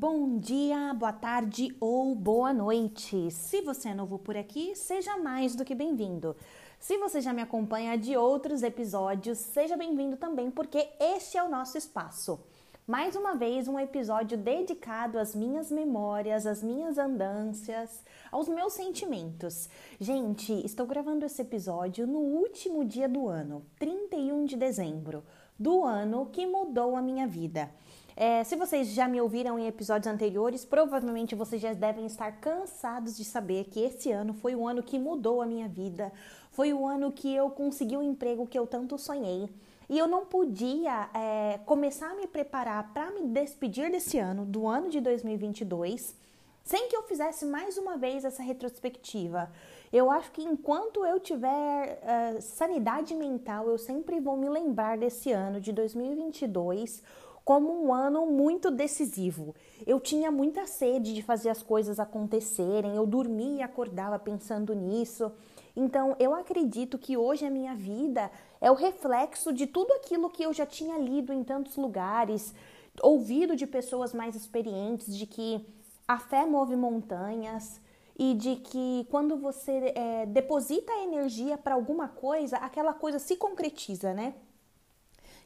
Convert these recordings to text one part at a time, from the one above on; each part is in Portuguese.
bom dia, boa tarde ou boa noite. Se você é novo por aqui, seja mais do que bem-vindo. Se você já me acompanha de outros episódios, seja bem-vindo também, porque este é o nosso espaço. Mais uma vez, um episódio dedicado às minhas memórias, às minhas andâncias, aos meus sentimentos. Gente, estou gravando esse episódio no último dia do ano, 31 de dezembro, do ano que mudou a minha vida. É, se vocês já me ouviram em episódios anteriores, provavelmente vocês já devem estar cansados de saber que esse ano foi o ano que mudou a minha vida, foi o ano que eu consegui o emprego que eu tanto sonhei. E eu não podia é, começar a me preparar para me despedir desse ano, do ano de 2022, sem que eu fizesse mais uma vez essa retrospectiva. Eu acho que enquanto eu tiver uh, sanidade mental, eu sempre vou me lembrar desse ano de 2022 como um ano muito decisivo. Eu tinha muita sede de fazer as coisas acontecerem, eu dormia e acordava pensando nisso. Então, eu acredito que hoje a minha vida é o reflexo de tudo aquilo que eu já tinha lido em tantos lugares, ouvido de pessoas mais experientes, de que a fé move montanhas e de que quando você é, deposita energia para alguma coisa, aquela coisa se concretiza, né?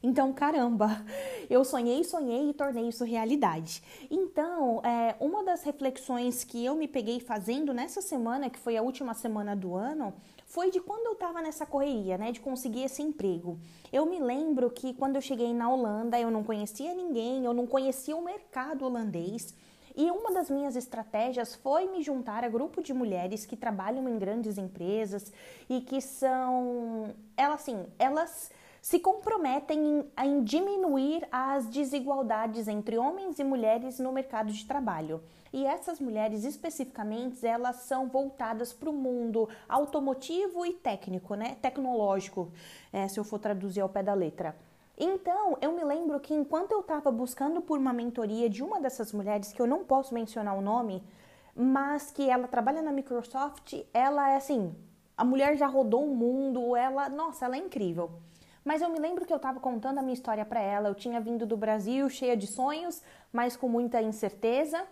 Então, caramba, eu sonhei, sonhei e tornei isso realidade. Então, é, uma das reflexões que eu me peguei fazendo nessa semana, que foi a última semana do ano, foi de quando eu estava nessa correria, né, de conseguir esse emprego. Eu me lembro que quando eu cheguei na Holanda, eu não conhecia ninguém, eu não conhecia o mercado holandês. E uma das minhas estratégias foi me juntar a grupo de mulheres que trabalham em grandes empresas e que são, elas assim, elas se comprometem em, em diminuir as desigualdades entre homens e mulheres no mercado de trabalho. E essas mulheres especificamente, elas são voltadas para o mundo automotivo e técnico, né? Tecnológico, é, se eu for traduzir ao pé da letra. Então, eu me lembro que enquanto eu estava buscando por uma mentoria de uma dessas mulheres, que eu não posso mencionar o nome, mas que ela trabalha na Microsoft, ela é assim, a mulher já rodou o mundo, ela, nossa, ela é incrível. Mas eu me lembro que eu estava contando a minha história para ela. Eu tinha vindo do Brasil cheia de sonhos, mas com muita incerteza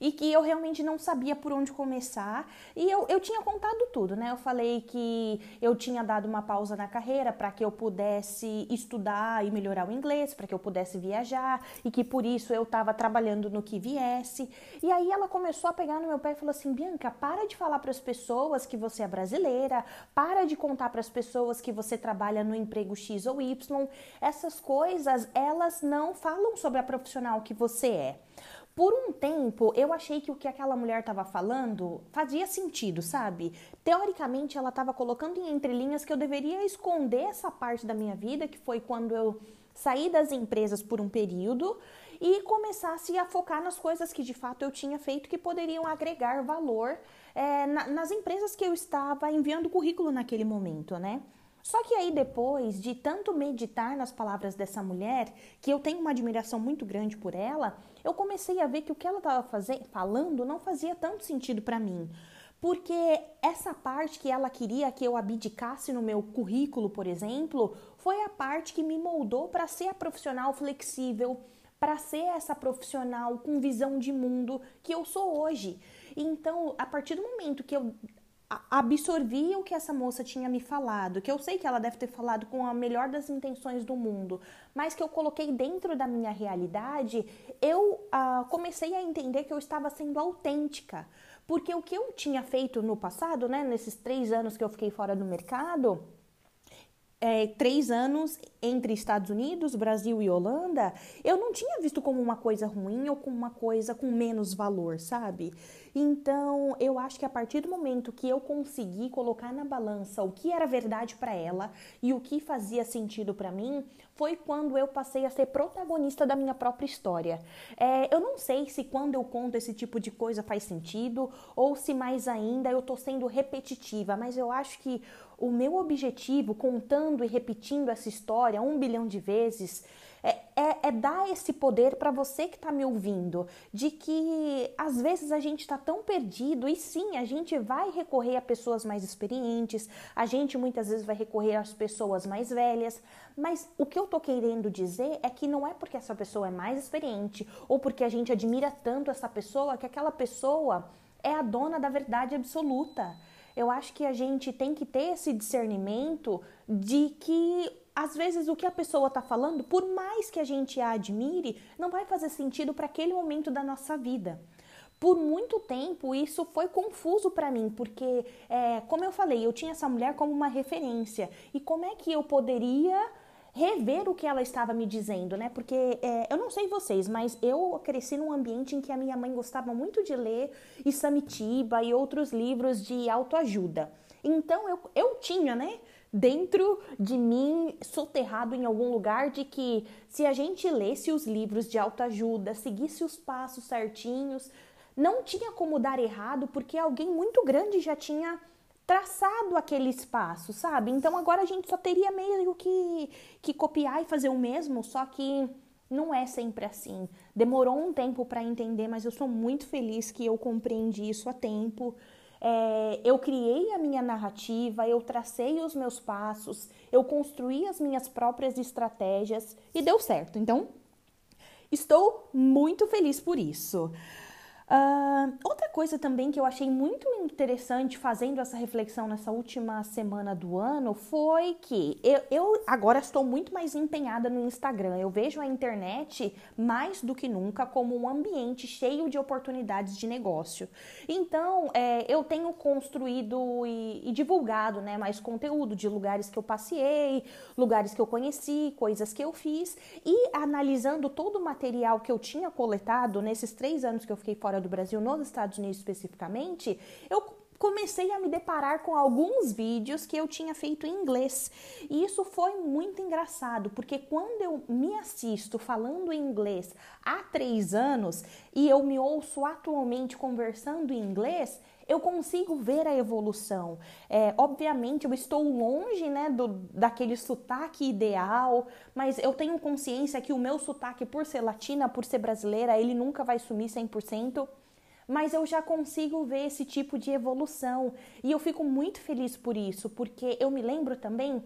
e que eu realmente não sabia por onde começar. E eu, eu tinha contado tudo, né? Eu falei que eu tinha dado uma pausa na carreira para que eu pudesse estudar e melhorar o inglês, para que eu pudesse viajar e que por isso eu estava trabalhando no que viesse. E aí ela começou a pegar no meu pé e falou assim: Bianca, para de falar para as pessoas que você é brasileira, para de contar para as pessoas que você trabalha no emprego X ou Y. Essas coisas, elas não falam sobre a profissional que você é. Por um tempo, eu achei que o que aquela mulher estava falando fazia sentido, sabe? Teoricamente, ela estava colocando em entrelinhas que eu deveria esconder essa parte da minha vida, que foi quando eu saí das empresas por um período e começasse a focar nas coisas que de fato eu tinha feito que poderiam agregar valor é, na, nas empresas que eu estava enviando currículo naquele momento, né? Só que aí depois de tanto meditar nas palavras dessa mulher, que eu tenho uma admiração muito grande por ela, eu comecei a ver que o que ela estava falando não fazia tanto sentido para mim. Porque essa parte que ela queria que eu abdicasse no meu currículo, por exemplo, foi a parte que me moldou para ser a profissional flexível, para ser essa profissional com visão de mundo que eu sou hoje. Então, a partir do momento que eu absorvi o que essa moça tinha me falado, que eu sei que ela deve ter falado com a melhor das intenções do mundo, mas que eu coloquei dentro da minha realidade, eu uh, comecei a entender que eu estava sendo autêntica. Porque o que eu tinha feito no passado, né, nesses três anos que eu fiquei fora do mercado, é, três anos entre Estados Unidos, Brasil e Holanda, eu não tinha visto como uma coisa ruim ou como uma coisa com menos valor, sabe? Então, eu acho que a partir do momento que eu consegui colocar na balança o que era verdade para ela e o que fazia sentido para mim, foi quando eu passei a ser protagonista da minha própria história. É, eu não sei se quando eu conto esse tipo de coisa faz sentido ou se mais ainda eu tô sendo repetitiva, mas eu acho que o meu objetivo, contando e repetindo essa história um bilhão de vezes, é, é, é dar esse poder para você que está me ouvindo, de que às vezes a gente está tão perdido e sim, a gente vai recorrer a pessoas mais experientes, a gente muitas vezes vai recorrer às pessoas mais velhas, mas o que eu tô querendo dizer é que não é porque essa pessoa é mais experiente ou porque a gente admira tanto essa pessoa que aquela pessoa é a dona da verdade absoluta. Eu acho que a gente tem que ter esse discernimento de que às vezes o que a pessoa está falando, por mais que a gente a admire, não vai fazer sentido para aquele momento da nossa vida. Por muito tempo isso foi confuso para mim, porque, é, como eu falei, eu tinha essa mulher como uma referência. E como é que eu poderia rever o que ela estava me dizendo, né? Porque é, eu não sei vocês, mas eu cresci num ambiente em que a minha mãe gostava muito de ler Isamitiba e outros livros de autoajuda. Então eu, eu tinha, né? Dentro de mim, soterrado em algum lugar, de que se a gente lesse os livros de autoajuda, seguisse os passos certinhos, não tinha como dar errado, porque alguém muito grande já tinha traçado aquele espaço, sabe? Então agora a gente só teria meio que, que copiar e fazer o mesmo, só que não é sempre assim. Demorou um tempo para entender, mas eu sou muito feliz que eu compreendi isso a tempo. É, eu criei a minha narrativa, eu tracei os meus passos, eu construí as minhas próprias estratégias e deu certo. Então, estou muito feliz por isso. Outra coisa também que eu achei muito interessante fazendo essa reflexão nessa última semana do ano foi que eu, eu, agora estou muito mais empenhada no Instagram. Eu vejo a internet mais do que nunca como um ambiente cheio de oportunidades de negócio. Então, é, eu tenho construído e, e divulgado né, mais conteúdo de lugares que eu passei, lugares que eu conheci, coisas que eu fiz e analisando todo o material que eu tinha coletado nesses três anos que eu fiquei fora fora do Brasil, nos Estados Unidos especificamente, eu comecei a me deparar com alguns vídeos que eu tinha feito em inglês. E isso foi muito engraçado, porque quando eu me assisto falando em inglês há três anos e eu me ouço atualmente conversando em inglês, eu consigo ver a evolução. É, obviamente, eu estou longe né, do, daquele sotaque ideal, mas eu tenho consciência que o meu sotaque, por ser latina, por ser brasileira, ele nunca vai sumir 100%. Mas eu já consigo ver esse tipo de evolução e eu fico muito feliz por isso, porque eu me lembro também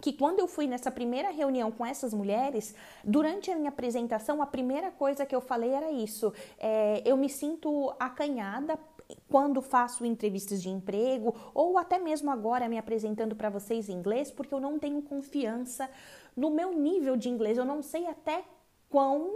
que quando eu fui nessa primeira reunião com essas mulheres, durante a minha apresentação, a primeira coisa que eu falei era isso: é, eu me sinto acanhada quando faço entrevistas de emprego ou até mesmo agora me apresentando para vocês em inglês, porque eu não tenho confiança no meu nível de inglês. Eu não sei até quão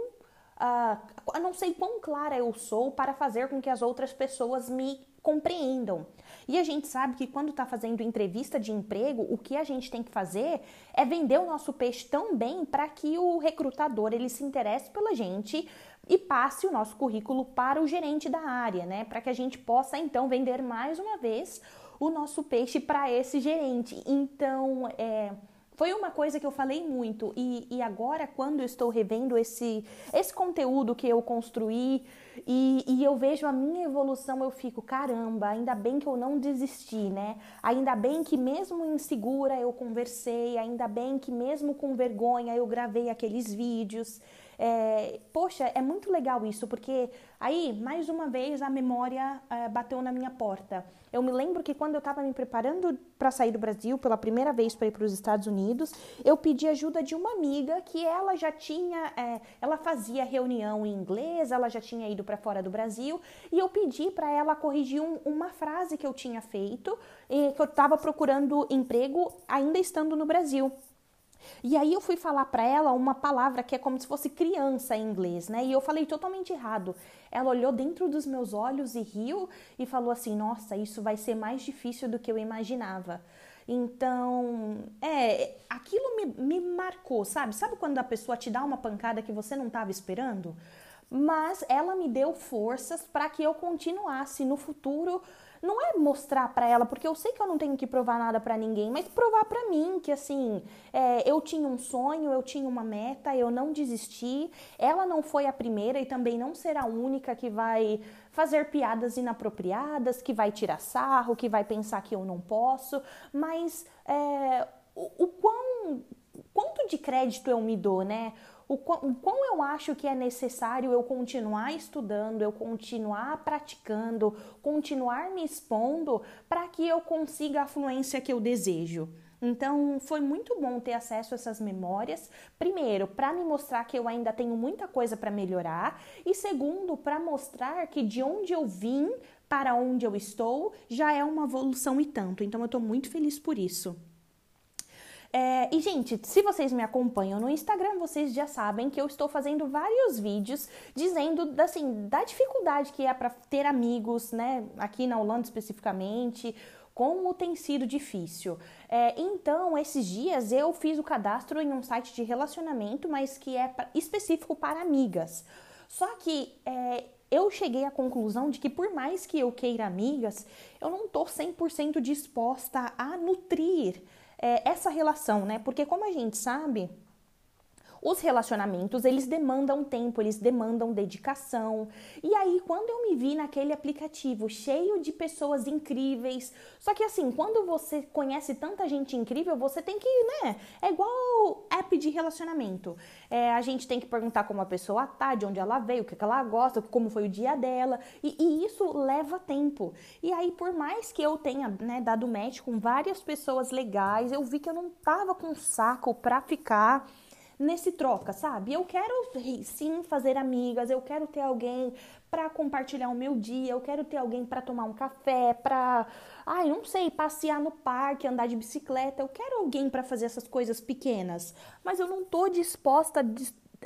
uh, não sei quão clara eu sou para fazer com que as outras pessoas me compreendam. E a gente sabe que quando está fazendo entrevista de emprego, o que a gente tem que fazer é vender o nosso peixe tão bem para que o recrutador ele se interesse pela gente e passe o nosso currículo para o gerente da área, né? Para que a gente possa então vender mais uma vez o nosso peixe para esse gerente. Então, é, foi uma coisa que eu falei muito e, e, agora quando eu estou revendo esse, esse conteúdo que eu construí e, e, eu vejo a minha evolução, eu fico, caramba, ainda bem que eu não desisti, né? Ainda bem que mesmo insegura eu conversei, ainda bem que mesmo com vergonha eu gravei aqueles vídeos. É, poxa, é muito legal isso, porque aí, mais uma vez, a memória é, bateu na minha porta. Eu me lembro que quando eu estava me preparando para sair do Brasil pela primeira vez para ir para os Estados Unidos, eu pedi ajuda de uma amiga que ela já tinha, é, ela fazia reunião em inglês, ela já tinha ido para fora do Brasil, e eu pedi para ela corrigir um, uma frase que eu tinha feito, e que eu estava procurando emprego ainda estando no Brasil. E aí eu fui falar para ela uma palavra que é como se fosse criança em inglês, né? E eu falei totalmente errado. Ela olhou dentro dos meus olhos e riu e falou assim: "Nossa, isso vai ser mais difícil do que eu imaginava". Então, é, aquilo me, me marcou, sabe? Sabe quando a pessoa te dá uma pancada que você não estava esperando? Mas ela me deu forças para que eu continuasse no futuro não é mostrar para ela, porque eu sei que eu não tenho que provar nada para ninguém, mas provar para mim que assim, é, eu tinha um sonho, eu tinha uma meta, eu não desisti. Ela não foi a primeira e também não será a única que vai fazer piadas inapropriadas, que vai tirar sarro, que vai pensar que eu não posso, mas é, o, o quão quanto de crédito eu me dou, né? O quão, o quão eu acho que é necessário eu continuar estudando, eu continuar praticando, continuar me expondo para que eu consiga a fluência que eu desejo. Então, foi muito bom ter acesso a essas memórias. Primeiro, para me mostrar que eu ainda tenho muita coisa para melhorar, e segundo, para mostrar que de onde eu vim para onde eu estou já é uma evolução e tanto. Então, eu estou muito feliz por isso. É, e, gente, se vocês me acompanham no Instagram, vocês já sabem que eu estou fazendo vários vídeos dizendo, assim, da dificuldade que é para ter amigos, né, aqui na Holanda especificamente, como tem sido difícil. É, então, esses dias eu fiz o cadastro em um site de relacionamento, mas que é específico para amigas. Só que é, eu cheguei à conclusão de que por mais que eu queira amigas, eu não estou 100% disposta a nutrir é, essa relação, né? Porque como a gente sabe, os relacionamentos, eles demandam tempo, eles demandam dedicação. E aí, quando eu me vi naquele aplicativo cheio de pessoas incríveis, só que assim, quando você conhece tanta gente incrível, você tem que, né? É igual app de relacionamento. É, a gente tem que perguntar como a pessoa tá, de onde ela veio, o que, ela gosta, como foi o dia dela. E, e isso leva tempo. E aí, por mais que eu tenha né, dado match com várias pessoas legais, eu vi que eu não tava com saco pra ficar nesse troca, sabe? Eu quero sim fazer amigas, eu quero ter alguém para compartilhar o meu dia, eu quero ter alguém para tomar um café, para, ai, não sei, passear no parque, andar de bicicleta. Eu quero alguém para fazer essas coisas pequenas, mas eu não tô disposta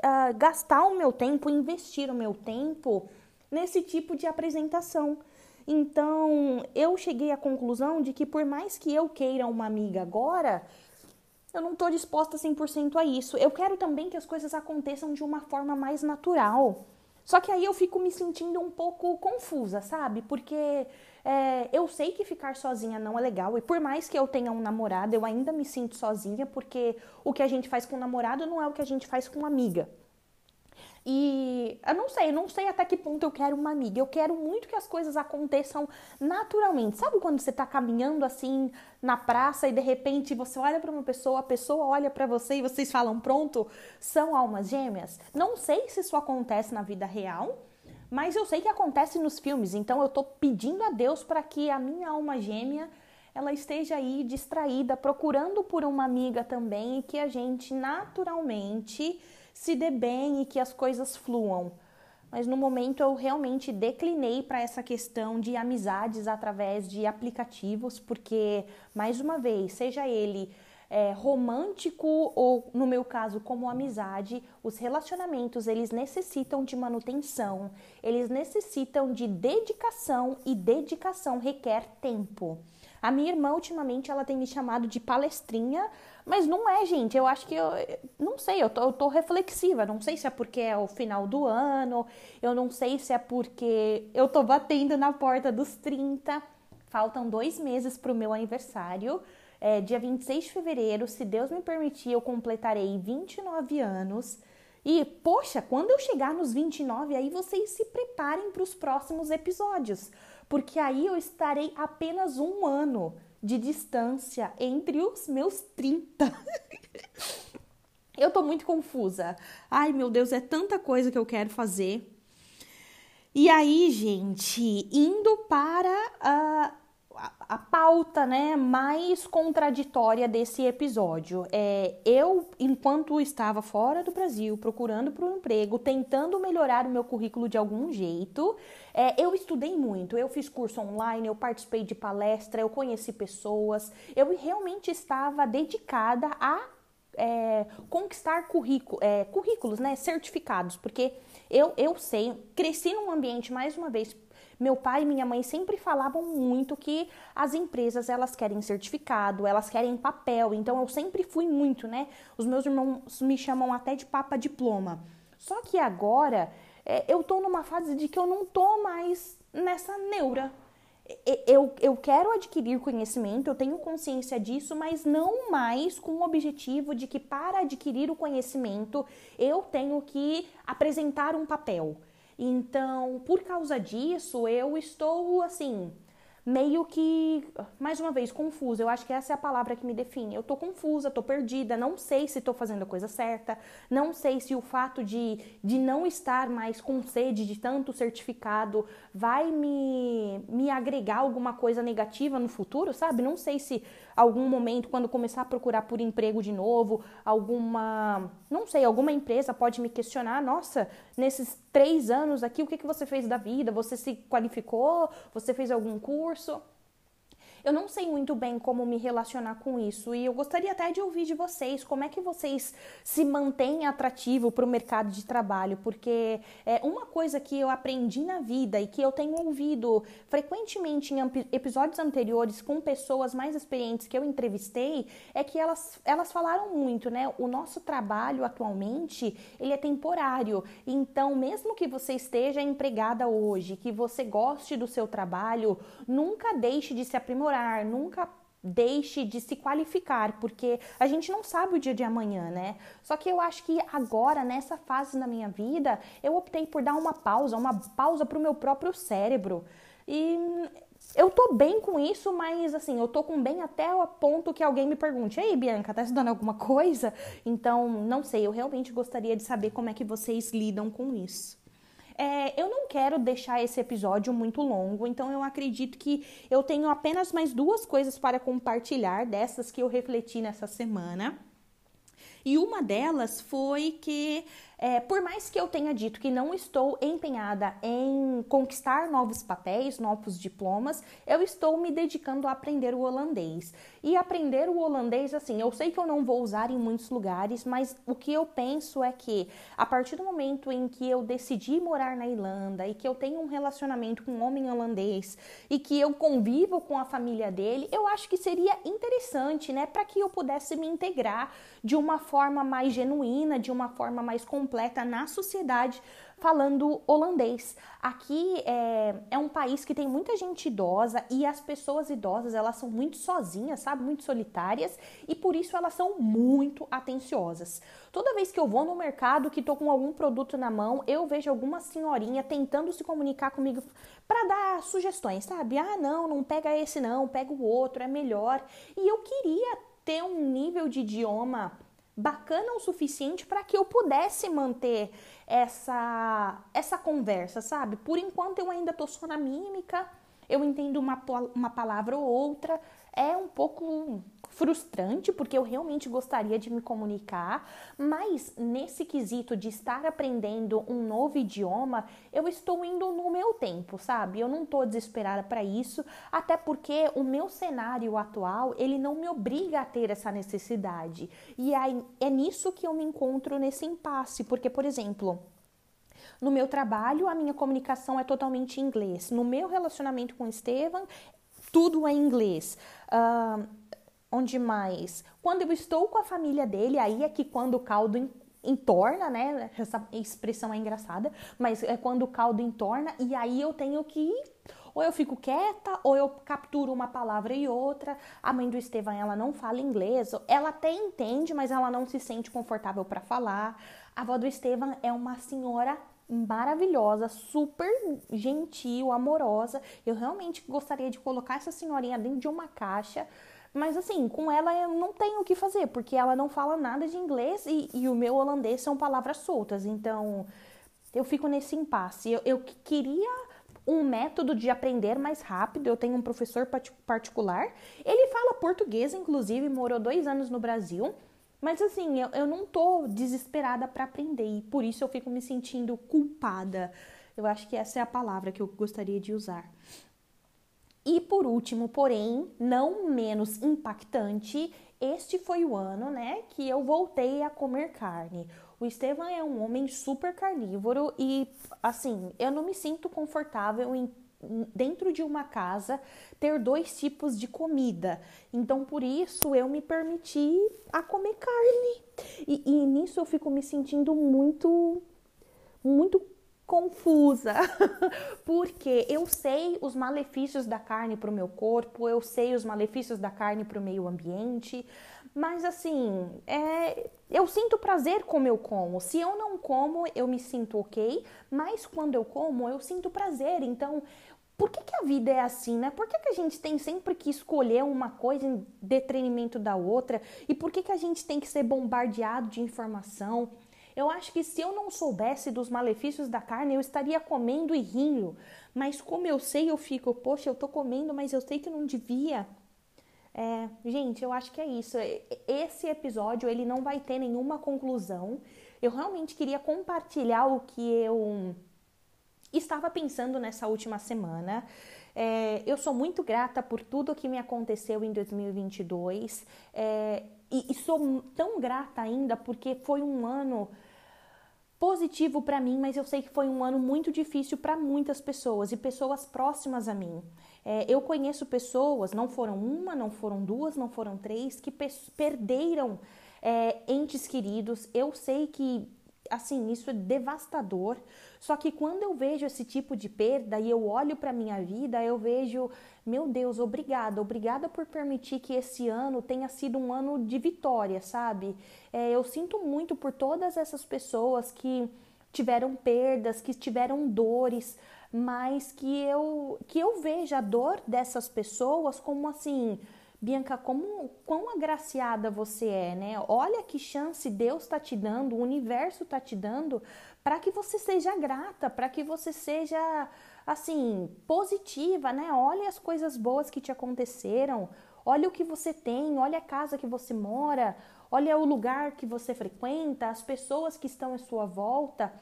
a gastar o meu tempo, investir o meu tempo nesse tipo de apresentação. Então, eu cheguei à conclusão de que por mais que eu queira uma amiga agora, eu não estou disposta 100% a isso. Eu quero também que as coisas aconteçam de uma forma mais natural. Só que aí eu fico me sentindo um pouco confusa, sabe? Porque é, eu sei que ficar sozinha não é legal. E por mais que eu tenha um namorado, eu ainda me sinto sozinha, porque o que a gente faz com o namorado não é o que a gente faz com amiga. E eu não sei, eu não sei até que ponto eu quero uma amiga. Eu quero muito que as coisas aconteçam naturalmente. Sabe quando você tá caminhando assim na praça e de repente você olha para uma pessoa, a pessoa olha para você e vocês falam: "Pronto, são almas gêmeas"? Não sei se isso acontece na vida real, mas eu sei que acontece nos filmes. Então eu tô pedindo a Deus para que a minha alma gêmea ela esteja aí distraída, procurando por uma amiga também e que a gente naturalmente se dê bem e que as coisas fluam. Mas no momento eu realmente declinei para essa questão de amizades através de aplicativos, porque, mais uma vez, seja ele é, romântico ou, no meu caso, como amizade, os relacionamentos eles necessitam de manutenção, eles necessitam de dedicação e dedicação requer tempo. A minha irmã, ultimamente, ela tem me chamado de palestrinha, mas não é, gente. Eu acho que eu. Não sei, eu tô, eu tô reflexiva. Não sei se é porque é o final do ano, eu não sei se é porque eu tô batendo na porta dos 30. Faltam dois meses pro meu aniversário. É, dia 26 de fevereiro, se Deus me permitir, eu completarei 29 anos. E, poxa, quando eu chegar nos 29, aí vocês se preparem para os próximos episódios porque aí eu estarei apenas um ano de distância entre os meus 30. eu tô muito confusa. Ai, meu Deus, é tanta coisa que eu quero fazer. E aí, gente, indo para a pauta né, mais contraditória desse episódio. É, eu, enquanto estava fora do Brasil, procurando por um emprego, tentando melhorar o meu currículo de algum jeito, é, eu estudei muito. Eu fiz curso online, eu participei de palestra, eu conheci pessoas. Eu realmente estava dedicada a é, conquistar currículo, é, currículos, né, certificados, porque eu, eu sei, cresci num ambiente, mais uma vez, meu pai e minha mãe sempre falavam muito que as empresas elas querem certificado, elas querem papel. Então eu sempre fui muito, né? Os meus irmãos me chamam até de papa diploma. Só que agora é, eu tô numa fase de que eu não tô mais nessa neura. Eu, eu quero adquirir conhecimento, eu tenho consciência disso, mas não mais com o objetivo de que para adquirir o conhecimento eu tenho que apresentar um papel. Então, por causa disso, eu estou assim meio que, mais uma vez, confusa. Eu acho que essa é a palavra que me define. Eu tô confusa, tô perdida, não sei se tô fazendo a coisa certa, não sei se o fato de, de não estar mais com sede de tanto certificado vai me, me agregar alguma coisa negativa no futuro, sabe? Não sei se algum momento, quando começar a procurar por emprego de novo, alguma, não sei, alguma empresa pode me questionar: nossa, nesses três anos aqui, o que, que você fez da vida? Você se qualificou? Você fez algum curso? Eu não sei muito bem como me relacionar com isso e eu gostaria até de ouvir de vocês como é que vocês se mantêm atrativo para o mercado de trabalho, porque é uma coisa que eu aprendi na vida e que eu tenho ouvido frequentemente em episódios anteriores com pessoas mais experientes que eu entrevistei é que elas, elas falaram muito, né? O nosso trabalho atualmente ele é temporário, então mesmo que você esteja empregada hoje, que você goste do seu trabalho, nunca deixe de se aprimorar nunca deixe de se qualificar, porque a gente não sabe o dia de amanhã, né? Só que eu acho que agora, nessa fase da minha vida, eu optei por dar uma pausa, uma pausa para o meu próprio cérebro. E eu tô bem com isso, mas assim, eu tô com bem até o ponto que alguém me pergunte: Ei, Bianca, tá estudando alguma coisa? Então, não sei, eu realmente gostaria de saber como é que vocês lidam com isso. É, eu não quero deixar esse episódio muito longo, então eu acredito que eu tenho apenas mais duas coisas para compartilhar dessas que eu refleti nessa semana. E uma delas foi que é, por mais que eu tenha dito que não estou empenhada em conquistar novos papéis, novos diplomas, eu estou me dedicando a aprender o holandês. E aprender o holandês, assim, eu sei que eu não vou usar em muitos lugares, mas o que eu penso é que a partir do momento em que eu decidi morar na Irlanda e que eu tenho um relacionamento com um homem holandês e que eu convivo com a família dele, eu acho que seria interessante, né, para que eu pudesse me integrar de uma forma mais genuína, de uma forma mais completa completa na sociedade falando holandês. Aqui é, é, um país que tem muita gente idosa e as pessoas idosas elas são muito sozinhas, sabe, muito solitárias e por isso elas são muito atenciosas. Toda vez que eu vou no mercado que tô com algum produto na mão, eu vejo alguma senhorinha tentando se comunicar comigo para dar sugestões, sabe? Ah, não, não pega esse não, pega o outro, é melhor. E eu queria ter um nível de idioma bacana o suficiente para que eu pudesse manter essa essa conversa, sabe? Por enquanto eu ainda tô só na mímica, eu entendo uma, uma palavra ou outra, é um pouco frustrante, porque eu realmente gostaria de me comunicar, mas nesse quesito de estar aprendendo um novo idioma, eu estou indo no meu tempo, sabe? Eu não estou desesperada para isso, até porque o meu cenário atual, ele não me obriga a ter essa necessidade. E aí, é nisso que eu me encontro nesse impasse, porque, por exemplo, no meu trabalho, a minha comunicação é totalmente em inglês. No meu relacionamento com o Estevam, tudo é em inglês. Uh, onde mais? Quando eu estou com a família dele, aí é que quando o caldo entorna, né? Essa expressão é engraçada, mas é quando o caldo entorna e aí eu tenho que ou eu fico quieta, ou eu capturo uma palavra e outra. A mãe do Estevam, ela não fala inglês, ela até entende, mas ela não se sente confortável para falar. A avó do Estevam é uma senhora maravilhosa, super gentil, amorosa. Eu realmente gostaria de colocar essa senhorinha dentro de uma caixa mas assim, com ela eu não tenho o que fazer, porque ela não fala nada de inglês e, e o meu holandês são palavras soltas. Então eu fico nesse impasse. Eu, eu queria um método de aprender mais rápido. Eu tenho um professor particular. Ele fala português, inclusive, morou dois anos no Brasil. Mas assim, eu, eu não tô desesperada para aprender e por isso eu fico me sentindo culpada. Eu acho que essa é a palavra que eu gostaria de usar. E por último, porém, não menos impactante, este foi o ano, né, que eu voltei a comer carne. O Estevam é um homem super carnívoro e, assim, eu não me sinto confortável em dentro de uma casa ter dois tipos de comida. Então, por isso, eu me permiti a comer carne. E, e nisso eu fico me sentindo muito, muito confusa, porque eu sei os malefícios da carne para o meu corpo, eu sei os malefícios da carne para o meio ambiente, mas assim, é, eu sinto prazer como eu como. Se eu não como, eu me sinto ok, mas quando eu como, eu sinto prazer. Então, por que, que a vida é assim, né? Por que, que a gente tem sempre que escolher uma coisa em detrimento da outra? E por que, que a gente tem que ser bombardeado de informação? Eu acho que se eu não soubesse dos malefícios da carne, eu estaria comendo e rindo. Mas como eu sei, eu fico, poxa, eu tô comendo, mas eu sei que não devia. É, gente, eu acho que é isso. Esse episódio ele não vai ter nenhuma conclusão. Eu realmente queria compartilhar o que eu estava pensando nessa última semana. É, eu sou muito grata por tudo que me aconteceu em 2022 é, e, e sou tão grata ainda porque foi um ano positivo para mim, mas eu sei que foi um ano muito difícil para muitas pessoas e pessoas próximas a mim. É, eu conheço pessoas, não foram uma, não foram duas, não foram três, que perderam é, entes queridos. Eu sei que, assim, isso é devastador. Só que quando eu vejo esse tipo de perda e eu olho para minha vida, eu vejo, meu Deus, obrigada, obrigada por permitir que esse ano tenha sido um ano de vitória, sabe? É, eu sinto muito por todas essas pessoas que tiveram perdas, que tiveram dores, mas que eu que eu vejo a dor dessas pessoas como assim, Bianca, como quão agraciada você é, né? Olha que chance Deus está te dando, o universo está te dando para que você seja grata, para que você seja assim, positiva, né? Olha as coisas boas que te aconteceram, olha o que você tem, olha a casa que você mora, olha o lugar que você frequenta, as pessoas que estão à sua volta.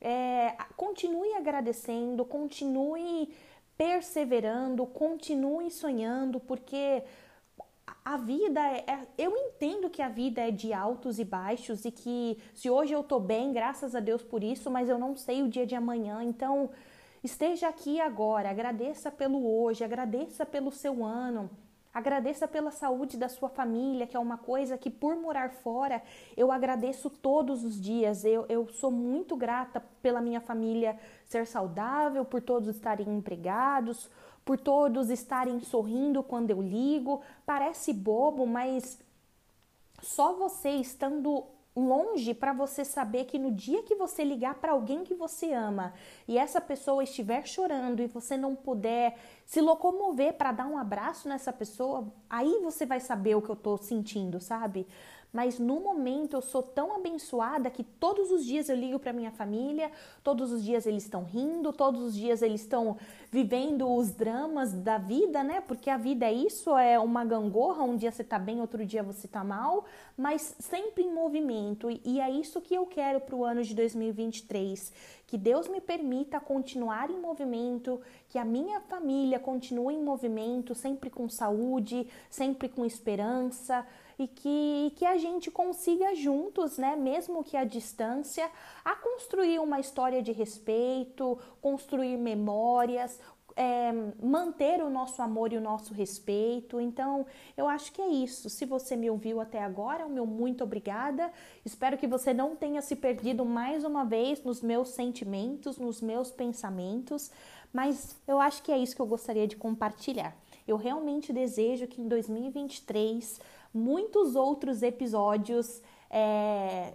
É, continue agradecendo, continue perseverando, continue sonhando, porque a vida é, é, eu entendo que a vida é de altos e baixos e que se hoje eu tô bem, graças a Deus por isso, mas eu não sei o dia de amanhã. Então, esteja aqui agora, agradeça pelo hoje, agradeça pelo seu ano. Agradeça pela saúde da sua família, que é uma coisa que, por morar fora, eu agradeço todos os dias. Eu, eu sou muito grata pela minha família ser saudável, por todos estarem empregados, por todos estarem sorrindo quando eu ligo. Parece bobo, mas só você estando longe para você saber que no dia que você ligar para alguém que você ama e essa pessoa estiver chorando e você não puder se locomover para dar um abraço nessa pessoa, aí você vai saber o que eu tô sentindo, sabe? Mas no momento eu sou tão abençoada que todos os dias eu ligo para minha família, todos os dias eles estão rindo, todos os dias eles estão vivendo os dramas da vida, né? Porque a vida é isso, é uma gangorra, um dia você tá bem, outro dia você tá mal, mas sempre em movimento. E é isso que eu quero para o ano de 2023, que Deus me permita continuar em movimento, que a minha família continue em movimento, sempre com saúde, sempre com esperança e que, que a gente consiga juntos, né, mesmo que à distância, a construir uma história de respeito, construir memórias, é, manter o nosso amor e o nosso respeito. Então, eu acho que é isso. Se você me ouviu até agora, o meu muito obrigada. Espero que você não tenha se perdido mais uma vez nos meus sentimentos, nos meus pensamentos, mas eu acho que é isso que eu gostaria de compartilhar. Eu realmente desejo que em 2023 muitos outros episódios é,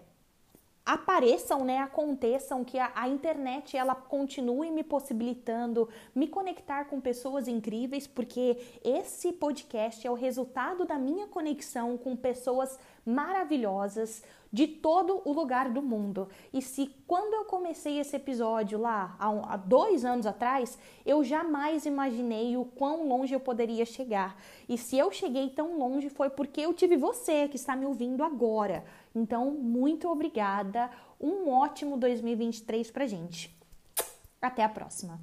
apareçam, né, aconteçam, que a, a, internet ela continue me possibilitando me conectar com pessoas incríveis, porque esse podcast é o resultado da minha conexão com pessoas maravilhosas de todo o lugar do mundo. E se quando eu comecei esse episódio lá há, há dois anos atrás, eu jamais imaginei o quão longe eu poderia chegar. E se eu cheguei tão longe foi porque eu tive você que está me ouvindo agora. Então, muito obrigada. Um ótimo 2023 pra gente. Até a próxima.